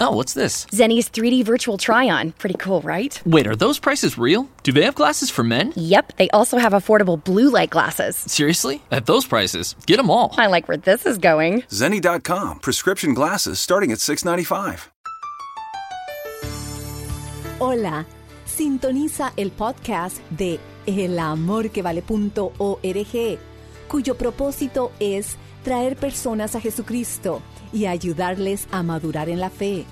Oh, what's this? Zenny's 3D virtual try on. Pretty cool, right? Wait, are those prices real? Do they have glasses for men? Yep, they also have affordable blue light glasses. Seriously? At those prices, get them all. I like where this is going. Zenny.com, prescription glasses starting at 695. Hola, sintoniza el podcast de elamorquevale.org, cuyo propósito es traer personas a Jesucristo y ayudarles a madurar en la fe.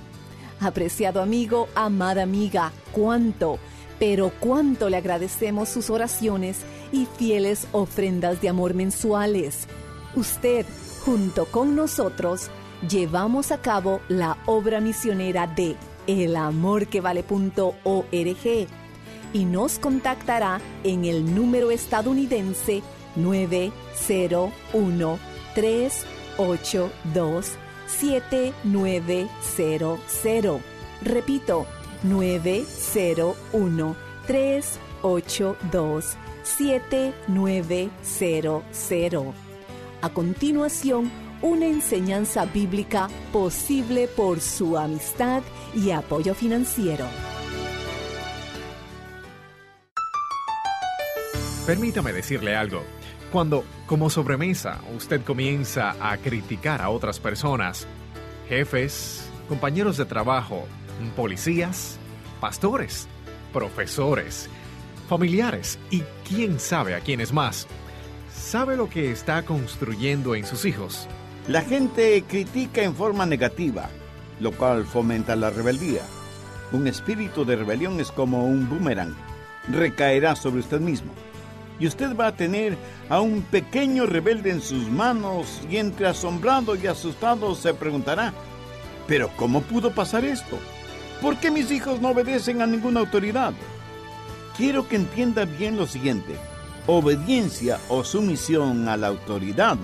Apreciado amigo, amada amiga, cuánto, pero cuánto le agradecemos sus oraciones y fieles ofrendas de amor mensuales. Usted, junto con nosotros, llevamos a cabo la obra misionera de elamorquevale.org y nos contactará en el número estadounidense 901 382 7900. Repito, 901-382-7900. A continuación, una enseñanza bíblica posible por su amistad y apoyo financiero. Permítame decirle algo. Cuando, como sobremesa, usted comienza a criticar a otras personas, jefes, compañeros de trabajo, policías, pastores, profesores, familiares y quién sabe a quiénes más, ¿sabe lo que está construyendo en sus hijos? La gente critica en forma negativa, lo cual fomenta la rebeldía. Un espíritu de rebelión es como un boomerang. Recaerá sobre usted mismo y usted va a tener a un pequeño rebelde en sus manos y entre asombrado y asustado se preguntará, ¿pero cómo pudo pasar esto? ¿Por qué mis hijos no obedecen a ninguna autoridad? Quiero que entienda bien lo siguiente. Obediencia o sumisión a la autoridad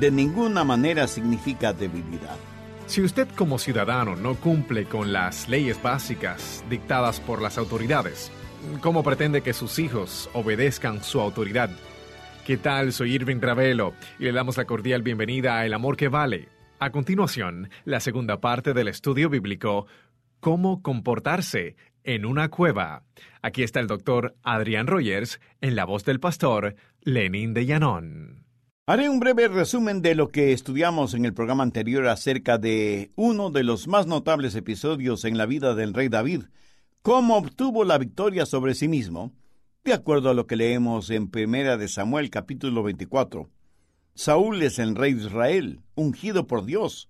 de ninguna manera significa debilidad. Si usted como ciudadano no cumple con las leyes básicas dictadas por las autoridades, ¿Cómo pretende que sus hijos obedezcan su autoridad? ¿Qué tal? Soy Irving Ravelo y le damos la cordial bienvenida a El Amor que Vale. A continuación, la segunda parte del estudio bíblico, Cómo comportarse en una cueva. Aquí está el doctor Adrián Rogers en la voz del pastor Lenin de Llanón. Haré un breve resumen de lo que estudiamos en el programa anterior acerca de uno de los más notables episodios en la vida del rey David, cómo obtuvo la victoria sobre sí mismo, de acuerdo a lo que leemos en Primera de Samuel capítulo 24. Saúl es el rey de Israel, ungido por Dios,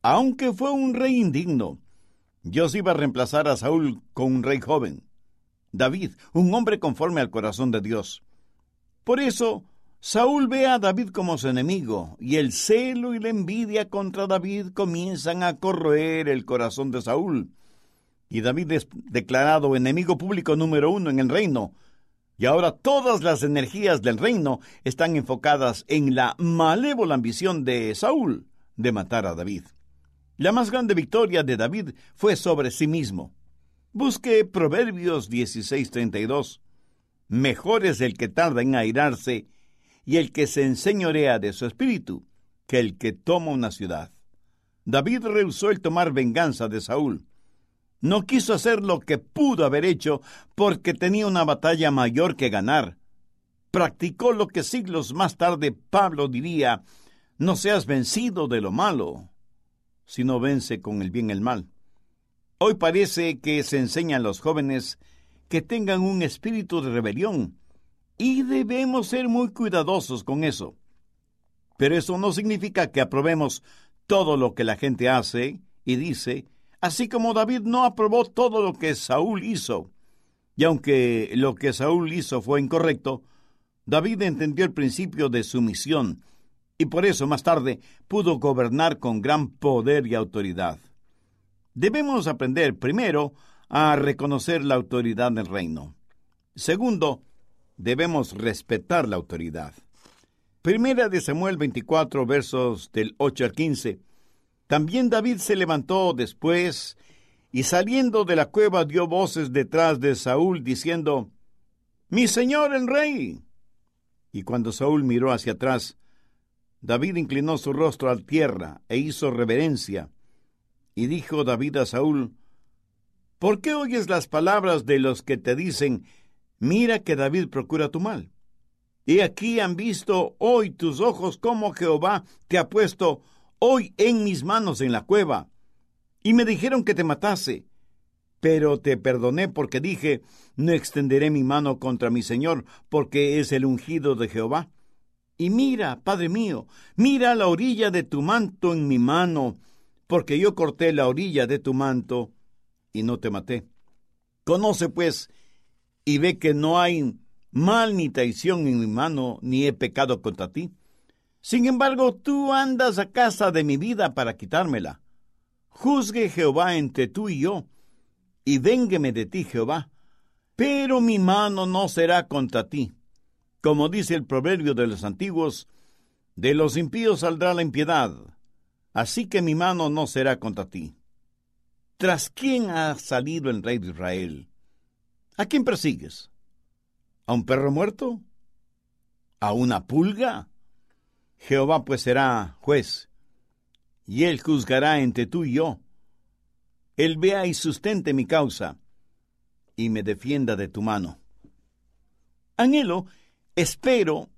aunque fue un rey indigno. Dios iba a reemplazar a Saúl con un rey joven. David, un hombre conforme al corazón de Dios. Por eso, Saúl ve a David como su enemigo, y el celo y la envidia contra David comienzan a corroer el corazón de Saúl y David es declarado enemigo público número uno en el reino. Y ahora todas las energías del reino están enfocadas en la malévola ambición de Saúl de matar a David. La más grande victoria de David fue sobre sí mismo. Busque Proverbios 16:32. Mejor es el que tarda en airarse y el que se enseñorea de su espíritu que el que toma una ciudad. David rehusó el tomar venganza de Saúl. No quiso hacer lo que pudo haber hecho porque tenía una batalla mayor que ganar. Practicó lo que siglos más tarde Pablo diría, no seas vencido de lo malo, sino vence con el bien el mal. Hoy parece que se enseña a los jóvenes que tengan un espíritu de rebelión, y debemos ser muy cuidadosos con eso. Pero eso no significa que aprobemos todo lo que la gente hace y dice, así como David no aprobó todo lo que Saúl hizo. Y aunque lo que Saúl hizo fue incorrecto, David entendió el principio de sumisión y por eso más tarde pudo gobernar con gran poder y autoridad. Debemos aprender primero a reconocer la autoridad del reino. Segundo, debemos respetar la autoridad. Primera de Samuel 24, versos del 8 al 15. También David se levantó después y saliendo de la cueva dio voces detrás de Saúl diciendo, Mi señor el rey. Y cuando Saúl miró hacia atrás, David inclinó su rostro a tierra e hizo reverencia. Y dijo David a Saúl, ¿Por qué oyes las palabras de los que te dicen, mira que David procura tu mal? Y aquí han visto hoy tus ojos cómo Jehová te ha puesto hoy en mis manos en la cueva. Y me dijeron que te matase. Pero te perdoné porque dije, no extenderé mi mano contra mi Señor, porque es el ungido de Jehová. Y mira, Padre mío, mira la orilla de tu manto en mi mano, porque yo corté la orilla de tu manto y no te maté. Conoce, pues, y ve que no hay mal ni traición en mi mano, ni he pecado contra ti. Sin embargo, tú andas a casa de mi vida para quitármela. Juzgue Jehová entre tú y yo, y véngueme de ti, Jehová. Pero mi mano no será contra ti. Como dice el proverbio de los antiguos, de los impíos saldrá la impiedad, así que mi mano no será contra ti. ¿Tras quién ha salido el rey de Israel? ¿A quién persigues? ¿A un perro muerto? ¿A una pulga? Jehová pues será juez, y él juzgará entre tú y yo. Él vea y sustente mi causa, y me defienda de tu mano. Anhelo, espero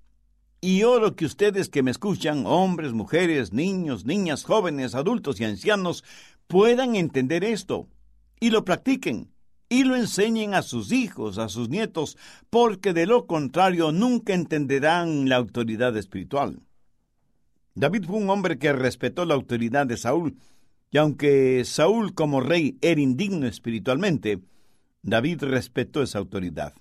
y oro que ustedes que me escuchan, hombres, mujeres, niños, niñas, jóvenes, adultos y ancianos, puedan entender esto y lo practiquen y lo enseñen a sus hijos, a sus nietos, porque de lo contrario nunca entenderán la autoridad espiritual. David fue un hombre que respetó la autoridad de Saúl, y aunque Saúl como rey era indigno espiritualmente, David respetó esa autoridad.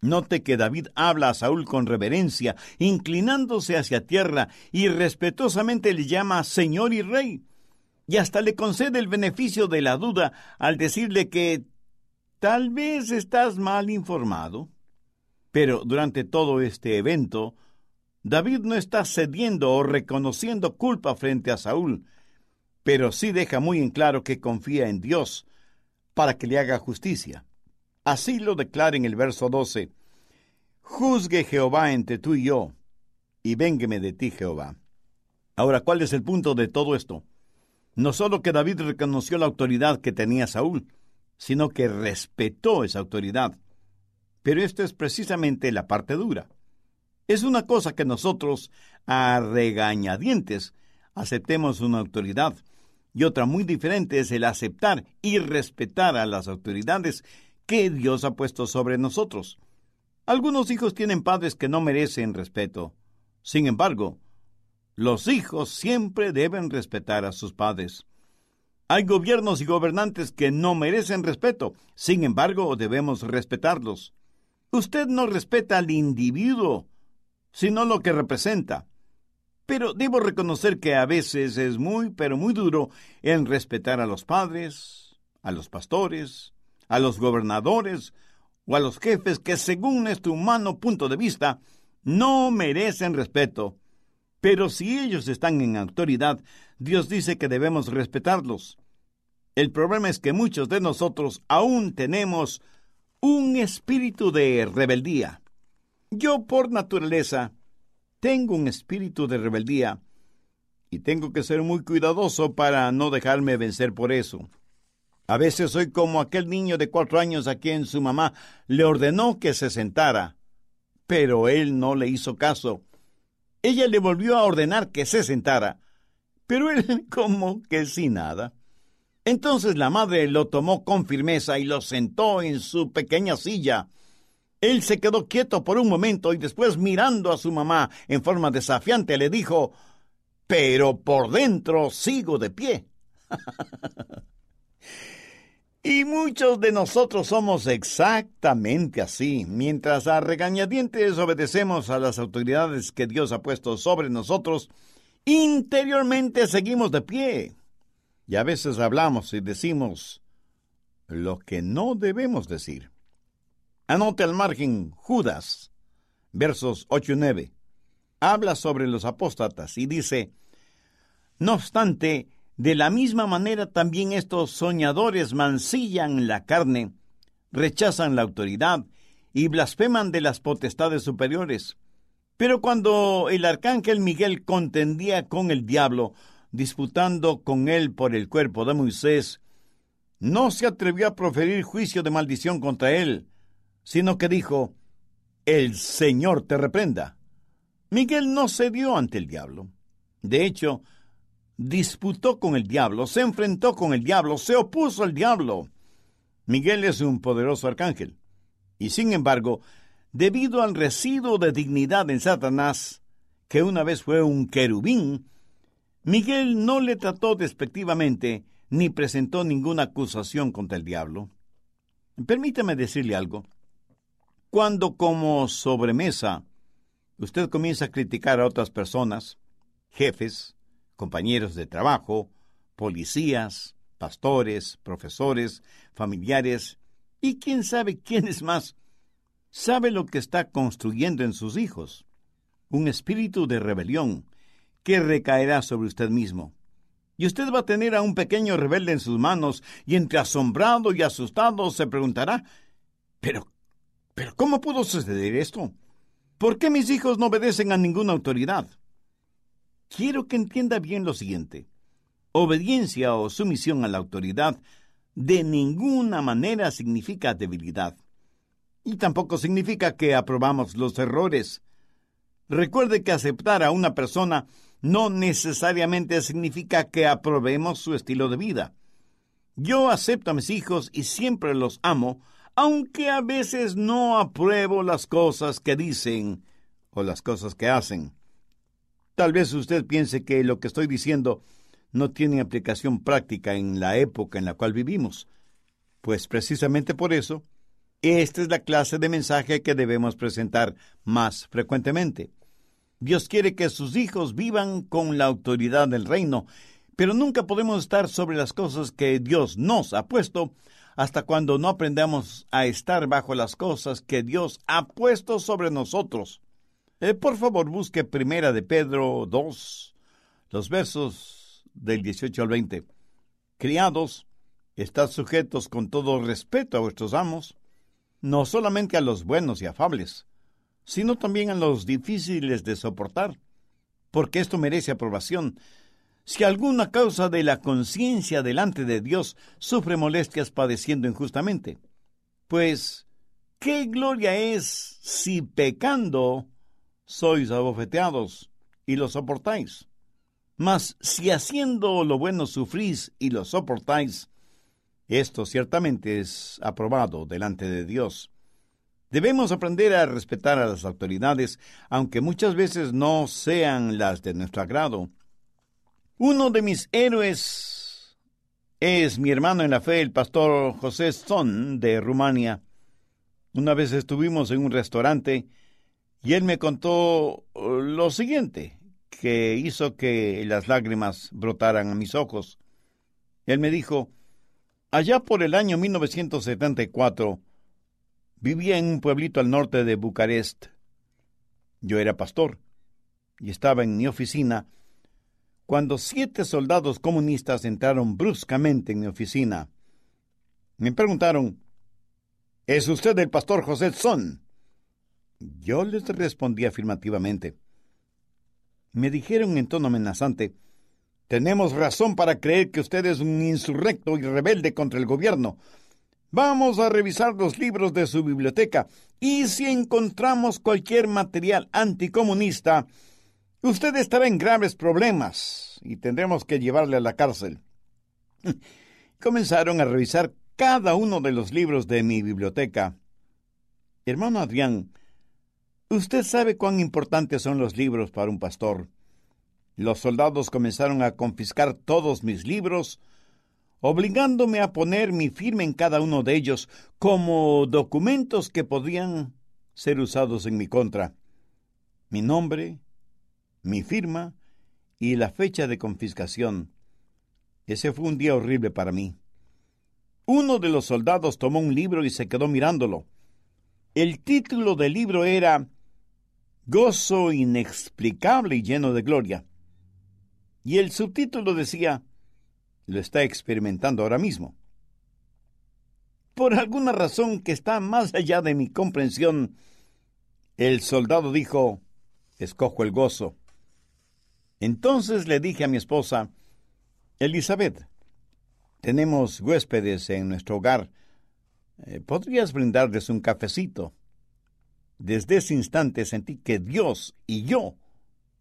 Note que David habla a Saúl con reverencia, inclinándose hacia tierra, y respetuosamente le llama Señor y Rey y hasta le concede el beneficio de la duda al decirle que tal vez estás mal informado. Pero durante todo este evento, David no está cediendo o reconociendo culpa frente a Saúl, pero sí deja muy en claro que confía en Dios para que le haga justicia. Así lo declara en el verso 12. Juzgue Jehová entre tú y yo, y véngueme de ti, Jehová. Ahora, ¿cuál es el punto de todo esto? No solo que David reconoció la autoridad que tenía Saúl, sino que respetó esa autoridad. Pero esto es precisamente la parte dura. Es una cosa que nosotros, a regañadientes, aceptemos una autoridad, y otra muy diferente es el aceptar y respetar a las autoridades que Dios ha puesto sobre nosotros. Algunos hijos tienen padres que no merecen respeto. Sin embargo, los hijos siempre deben respetar a sus padres. Hay gobiernos y gobernantes que no merecen respeto, sin embargo debemos respetarlos. Usted no respeta al individuo, sino lo que representa. Pero debo reconocer que a veces es muy, pero muy duro en respetar a los padres, a los pastores, a los gobernadores o a los jefes que según nuestro humano punto de vista no merecen respeto pero si ellos están en autoridad, Dios dice que debemos respetarlos. El problema es que muchos de nosotros aún tenemos un espíritu de rebeldía. Yo por naturaleza tengo un espíritu de rebeldía y tengo que ser muy cuidadoso para no dejarme vencer por eso. A veces soy como aquel niño de cuatro años a quien su mamá le ordenó que se sentara, pero él no le hizo caso ella le volvió a ordenar que se sentara, pero él como que sin nada. Entonces la madre lo tomó con firmeza y lo sentó en su pequeña silla. Él se quedó quieto por un momento y después mirando a su mamá en forma desafiante le dijo, pero por dentro sigo de pie. Y muchos de nosotros somos exactamente así. Mientras a regañadientes obedecemos a las autoridades que Dios ha puesto sobre nosotros, interiormente seguimos de pie. Y a veces hablamos y decimos lo que no debemos decir. Anote al margen Judas, versos 8 y 9. Habla sobre los apóstatas y dice, No obstante, de la misma manera también estos soñadores mancillan la carne, rechazan la autoridad y blasfeman de las potestades superiores. Pero cuando el arcángel Miguel contendía con el diablo, disputando con él por el cuerpo de Moisés, no se atrevió a proferir juicio de maldición contra él, sino que dijo, El Señor te reprenda. Miguel no cedió ante el diablo. De hecho, disputó con el diablo, se enfrentó con el diablo, se opuso al diablo. Miguel es un poderoso arcángel. Y sin embargo, debido al residuo de dignidad en Satanás, que una vez fue un querubín, Miguel no le trató despectivamente ni presentó ninguna acusación contra el diablo. Permítame decirle algo. Cuando como sobremesa usted comienza a criticar a otras personas, jefes, compañeros de trabajo, policías, pastores, profesores, familiares y quién sabe quiénes más, sabe lo que está construyendo en sus hijos, un espíritu de rebelión que recaerá sobre usted mismo. Y usted va a tener a un pequeño rebelde en sus manos y entre asombrado y asustado se preguntará, pero, pero ¿cómo pudo suceder esto? ¿Por qué mis hijos no obedecen a ninguna autoridad? Quiero que entienda bien lo siguiente. Obediencia o sumisión a la autoridad de ninguna manera significa debilidad y tampoco significa que aprobamos los errores. Recuerde que aceptar a una persona no necesariamente significa que aprobemos su estilo de vida. Yo acepto a mis hijos y siempre los amo, aunque a veces no apruebo las cosas que dicen o las cosas que hacen. Tal vez usted piense que lo que estoy diciendo no tiene aplicación práctica en la época en la cual vivimos. Pues precisamente por eso, esta es la clase de mensaje que debemos presentar más frecuentemente. Dios quiere que sus hijos vivan con la autoridad del reino, pero nunca podemos estar sobre las cosas que Dios nos ha puesto hasta cuando no aprendamos a estar bajo las cosas que Dios ha puesto sobre nosotros. Eh, por favor, busque Primera de Pedro 2, los versos del 18 al 20. Criados, estad sujetos con todo respeto a vuestros amos, no solamente a los buenos y afables, sino también a los difíciles de soportar, porque esto merece aprobación. Si alguna causa de la conciencia delante de Dios sufre molestias padeciendo injustamente, pues, ¿qué gloria es si pecando sois abofeteados y lo soportáis? Mas si haciendo lo bueno sufrís y lo soportáis, esto ciertamente es aprobado delante de Dios. Debemos aprender a respetar a las autoridades, aunque muchas veces no sean las de nuestro agrado. Uno de mis héroes es mi hermano en la fe, el pastor José Son de Rumania. Una vez estuvimos en un restaurante y él me contó lo siguiente, que hizo que las lágrimas brotaran a mis ojos. Él me dijo, Allá por el año 1974, vivía en un pueblito al norte de Bucarest. Yo era pastor y estaba en mi oficina cuando siete soldados comunistas entraron bruscamente en mi oficina. Me preguntaron, ¿Es usted el pastor José Son? Yo les respondí afirmativamente. Me dijeron en tono amenazante, tenemos razón para creer que usted es un insurrecto y rebelde contra el gobierno. Vamos a revisar los libros de su biblioteca y si encontramos cualquier material anticomunista, usted estará en graves problemas y tendremos que llevarle a la cárcel. Comenzaron a revisar cada uno de los libros de mi biblioteca. Hermano Adrián, usted sabe cuán importantes son los libros para un pastor. Los soldados comenzaron a confiscar todos mis libros, obligándome a poner mi firma en cada uno de ellos como documentos que podían ser usados en mi contra. Mi nombre, mi firma y la fecha de confiscación. Ese fue un día horrible para mí. Uno de los soldados tomó un libro y se quedó mirándolo. El título del libro era Gozo inexplicable y lleno de gloria. Y el subtítulo decía, lo está experimentando ahora mismo. Por alguna razón que está más allá de mi comprensión, el soldado dijo, escojo el gozo. Entonces le dije a mi esposa, Elizabeth, tenemos huéspedes en nuestro hogar. Eh, ¿Podrías brindarles un cafecito? Desde ese instante sentí que Dios y yo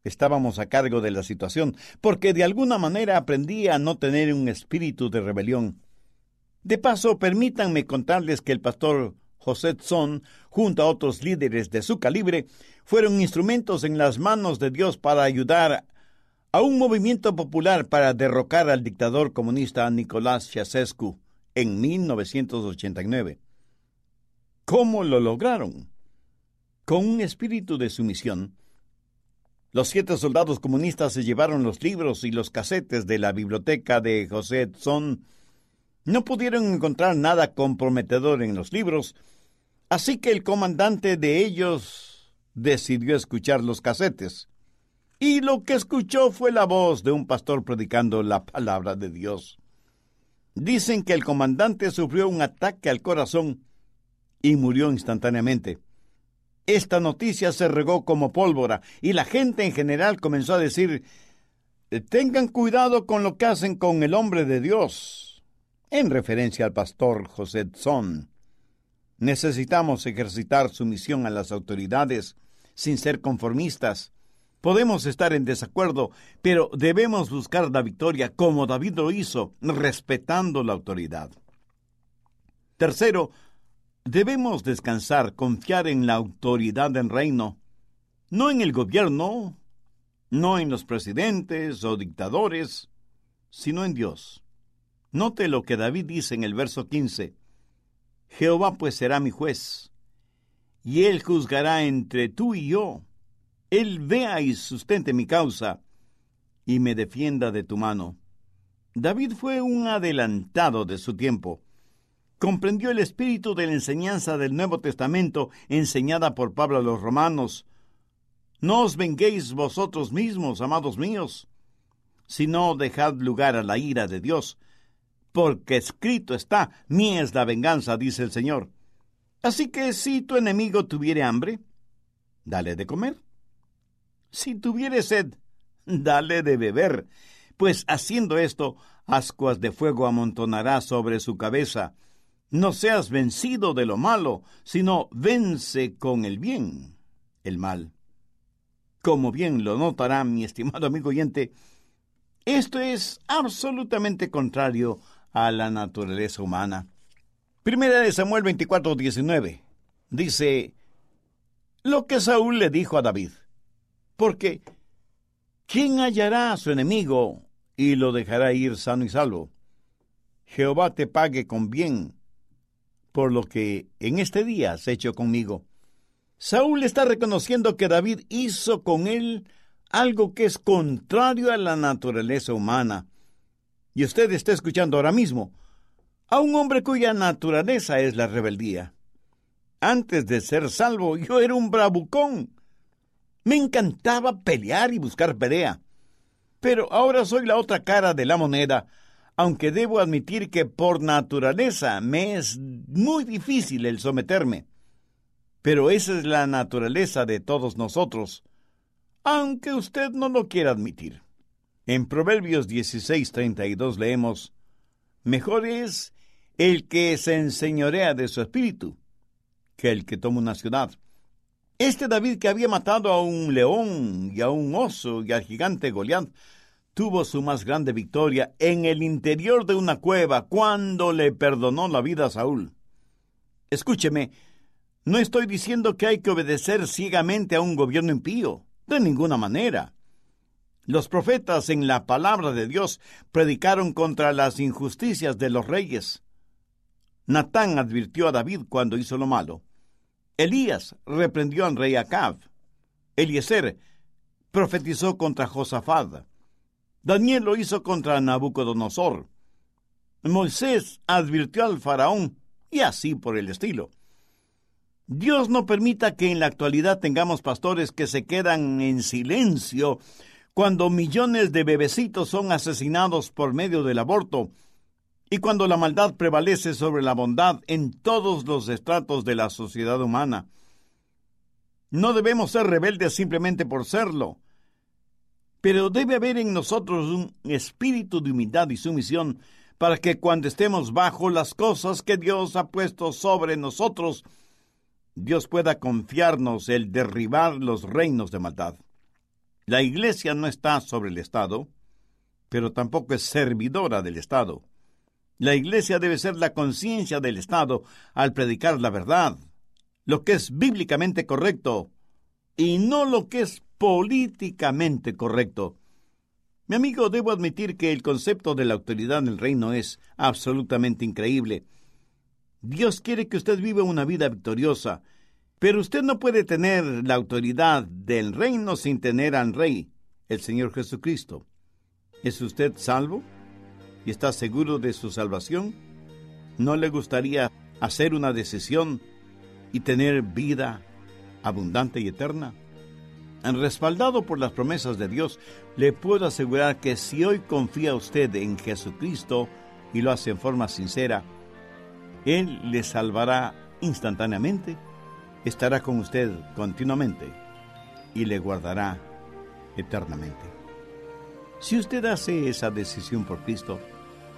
estábamos a cargo de la situación, porque de alguna manera aprendí a no tener un espíritu de rebelión. De paso, permítanme contarles que el pastor José Tson, junto a otros líderes de su calibre, fueron instrumentos en las manos de Dios para ayudar a un movimiento popular para derrocar al dictador comunista Nicolás Ceausescu en 1989. ¿Cómo lo lograron? Con un espíritu de sumisión. Los siete soldados comunistas se llevaron los libros y los casetes de la biblioteca de José Tson. No pudieron encontrar nada comprometedor en los libros, así que el comandante de ellos decidió escuchar los casetes y lo que escuchó fue la voz de un pastor predicando la palabra de Dios. Dicen que el comandante sufrió un ataque al corazón y murió instantáneamente. Esta noticia se regó como pólvora y la gente en general comenzó a decir, tengan cuidado con lo que hacen con el hombre de Dios, en referencia al pastor José Tson. Necesitamos ejercitar su misión a las autoridades sin ser conformistas Podemos estar en desacuerdo, pero debemos buscar la victoria como David lo hizo, respetando la autoridad. Tercero, debemos descansar, confiar en la autoridad del reino, no en el gobierno, no en los presidentes o dictadores, sino en Dios. Note lo que David dice en el verso 15. Jehová pues será mi juez, y él juzgará entre tú y yo él vea y sustente mi causa y me defienda de tu mano. David fue un adelantado de su tiempo. Comprendió el espíritu de la enseñanza del Nuevo Testamento enseñada por Pablo a los romanos. No os venguéis vosotros mismos, amados míos, sino dejad lugar a la ira de Dios, porque escrito está, mía es la venganza, dice el Señor. Así que si tu enemigo tuviere hambre, dale de comer. Si tuviere sed, dale de beber, pues haciendo esto, ascuas de fuego amontonará sobre su cabeza. No seas vencido de lo malo, sino vence con el bien el mal. Como bien lo notará mi estimado amigo oyente, esto es absolutamente contrario a la naturaleza humana. Primera de Samuel 24, 19. Dice, lo que Saúl le dijo a David. Porque, ¿quién hallará a su enemigo y lo dejará ir sano y salvo? Jehová te pague con bien por lo que en este día has hecho conmigo. Saúl está reconociendo que David hizo con él algo que es contrario a la naturaleza humana. Y usted está escuchando ahora mismo a un hombre cuya naturaleza es la rebeldía. Antes de ser salvo, yo era un bravucón me encantaba pelear y buscar pelea. Pero ahora soy la otra cara de la moneda, aunque debo admitir que por naturaleza me es muy difícil el someterme. Pero esa es la naturaleza de todos nosotros, aunque usted no lo quiera admitir. En Proverbios 16:32 leemos, Mejor es el que se enseñorea de su espíritu que el que toma una ciudad. Este David que había matado a un león y a un oso y al gigante Goliat, tuvo su más grande victoria en el interior de una cueva cuando le perdonó la vida a Saúl. Escúcheme, no estoy diciendo que hay que obedecer ciegamente a un gobierno impío, de ninguna manera. Los profetas en la palabra de Dios predicaron contra las injusticias de los reyes. Natán advirtió a David cuando hizo lo malo. Elías reprendió al rey Acab. Eliezer profetizó contra Josafat. Daniel lo hizo contra Nabucodonosor. Moisés advirtió al faraón y así por el estilo. Dios no permita que en la actualidad tengamos pastores que se quedan en silencio cuando millones de bebecitos son asesinados por medio del aborto y cuando la maldad prevalece sobre la bondad en todos los estratos de la sociedad humana. No debemos ser rebeldes simplemente por serlo, pero debe haber en nosotros un espíritu de humildad y sumisión para que cuando estemos bajo las cosas que Dios ha puesto sobre nosotros, Dios pueda confiarnos el derribar los reinos de maldad. La Iglesia no está sobre el Estado, pero tampoco es servidora del Estado. La Iglesia debe ser la conciencia del Estado al predicar la verdad, lo que es bíblicamente correcto, y no lo que es políticamente correcto. Mi amigo, debo admitir que el concepto de la autoridad en el reino es absolutamente increíble. Dios quiere que usted viva una vida victoriosa, pero usted no puede tener la autoridad del reino sin tener al Rey, el Señor Jesucristo. ¿Es usted salvo? Y está seguro de su salvación, ¿no le gustaría hacer una decisión y tener vida abundante y eterna? Respaldado por las promesas de Dios, le puedo asegurar que si hoy confía usted en Jesucristo y lo hace en forma sincera, Él le salvará instantáneamente, estará con usted continuamente y le guardará eternamente. Si usted hace esa decisión por Cristo,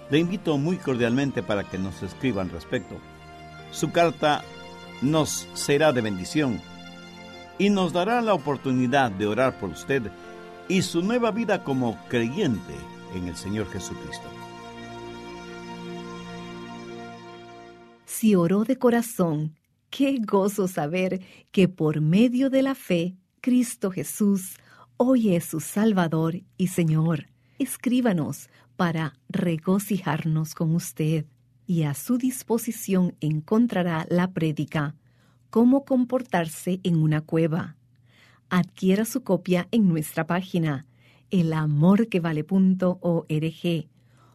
le invito muy cordialmente para que nos escriba al respecto. Su carta nos será de bendición y nos dará la oportunidad de orar por usted y su nueva vida como creyente en el Señor Jesucristo. Si oró de corazón, qué gozo saber que por medio de la fe, Cristo Jesús hoy es su Salvador y Señor. Escríbanos para regocijarnos con usted y a su disposición encontrará la prédica Cómo comportarse en una cueva. Adquiera su copia en nuestra página elamorquevale.org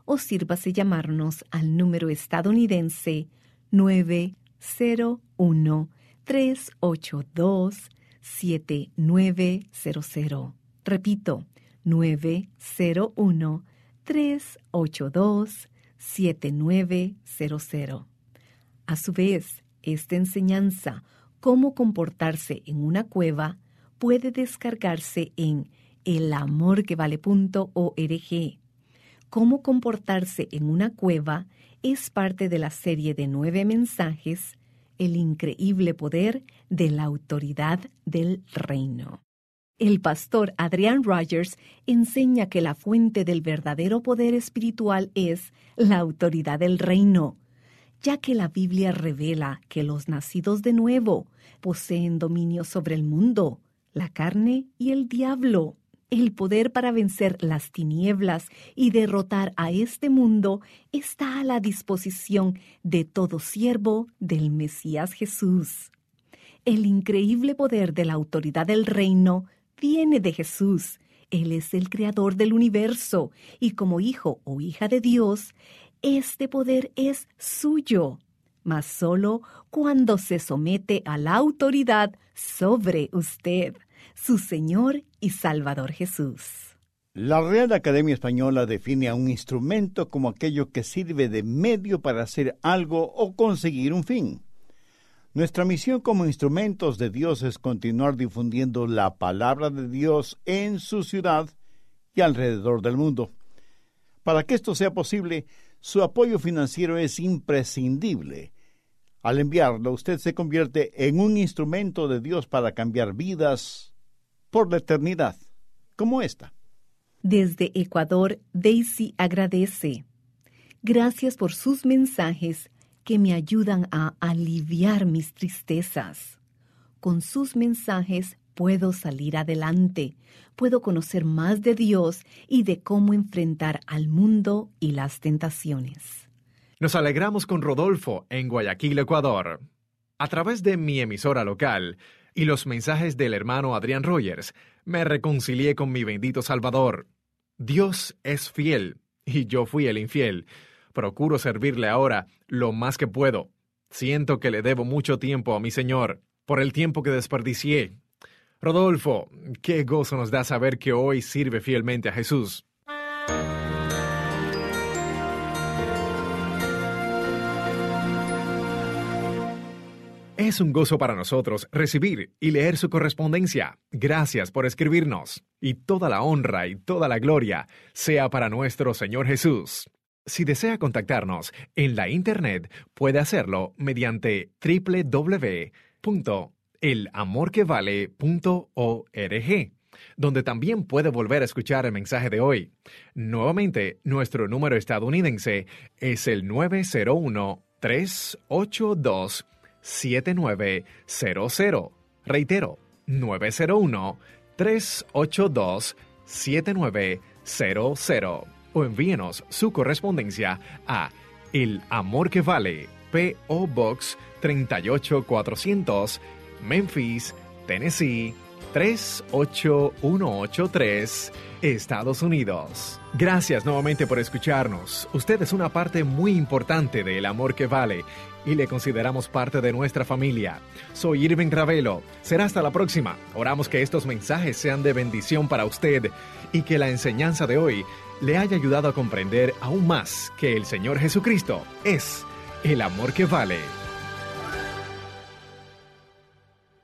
o sírvase llamarnos al número estadounidense 901 382 7900. Repito, 901 382-7900. A su vez, esta enseñanza, cómo comportarse en una cueva, puede descargarse en elamorquevale.org. Cómo comportarse en una cueva es parte de la serie de nueve mensajes, El increíble poder de la autoridad del reino. El pastor Adrian Rogers enseña que la fuente del verdadero poder espiritual es la autoridad del reino, ya que la Biblia revela que los nacidos de nuevo poseen dominio sobre el mundo, la carne y el diablo. El poder para vencer las tinieblas y derrotar a este mundo está a la disposición de todo siervo del Mesías Jesús. El increíble poder de la autoridad del reino viene de Jesús. Él es el creador del universo y como hijo o hija de Dios, este poder es suyo, mas solo cuando se somete a la autoridad sobre usted, su Señor y Salvador Jesús. La Real Academia Española define a un instrumento como aquello que sirve de medio para hacer algo o conseguir un fin. Nuestra misión como instrumentos de Dios es continuar difundiendo la palabra de Dios en su ciudad y alrededor del mundo. Para que esto sea posible, su apoyo financiero es imprescindible. Al enviarlo, usted se convierte en un instrumento de Dios para cambiar vidas por la eternidad, como esta. Desde Ecuador, Daisy agradece. Gracias por sus mensajes que me ayudan a aliviar mis tristezas. Con sus mensajes puedo salir adelante, puedo conocer más de Dios y de cómo enfrentar al mundo y las tentaciones. Nos alegramos con Rodolfo en Guayaquil, Ecuador. A través de mi emisora local y los mensajes del hermano Adrián Rogers, me reconcilié con mi bendito Salvador. Dios es fiel y yo fui el infiel. Procuro servirle ahora lo más que puedo. Siento que le debo mucho tiempo a mi Señor por el tiempo que desperdicié. Rodolfo, qué gozo nos da saber que hoy sirve fielmente a Jesús. Es un gozo para nosotros recibir y leer su correspondencia. Gracias por escribirnos. Y toda la honra y toda la gloria sea para nuestro Señor Jesús. Si desea contactarnos en la Internet, puede hacerlo mediante www.elamorquevale.org, donde también puede volver a escuchar el mensaje de hoy. Nuevamente, nuestro número estadounidense es el 901 382 7900. Reitero, 901-382-7900. O envíenos su correspondencia a El Amor que Vale, P.O. Box 38400, Memphis, Tennessee 38183, Estados Unidos. Gracias nuevamente por escucharnos. Usted es una parte muy importante de El Amor que Vale y le consideramos parte de nuestra familia. Soy Irving Ravelo. Será hasta la próxima. Oramos que estos mensajes sean de bendición para usted y que la enseñanza de hoy le haya ayudado a comprender aún más que el Señor Jesucristo es el amor que vale.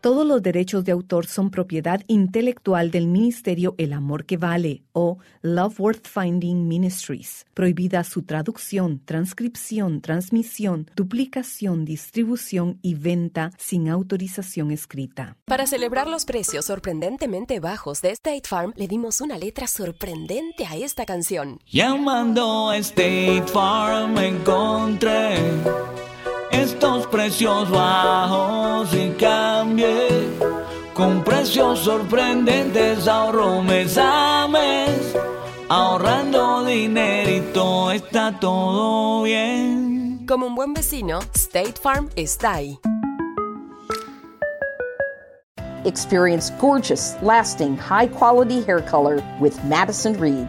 Todos los derechos de autor son propiedad intelectual del Ministerio El Amor que Vale o Love Worth Finding Ministries. Prohibida su traducción, transcripción, transmisión, duplicación, distribución y venta sin autorización escrita. Para celebrar los precios sorprendentemente bajos de State Farm, le dimos una letra sorprendente a esta canción. Llamando a State Farm encontré estos precios bajos y cambié con precios sorprendentes ahorro mes a mes. Ahorrando dinerito está todo bien. Como un buen vecino State Farm está ahí. Experience gorgeous, lasting, high quality hair color with Madison Reed.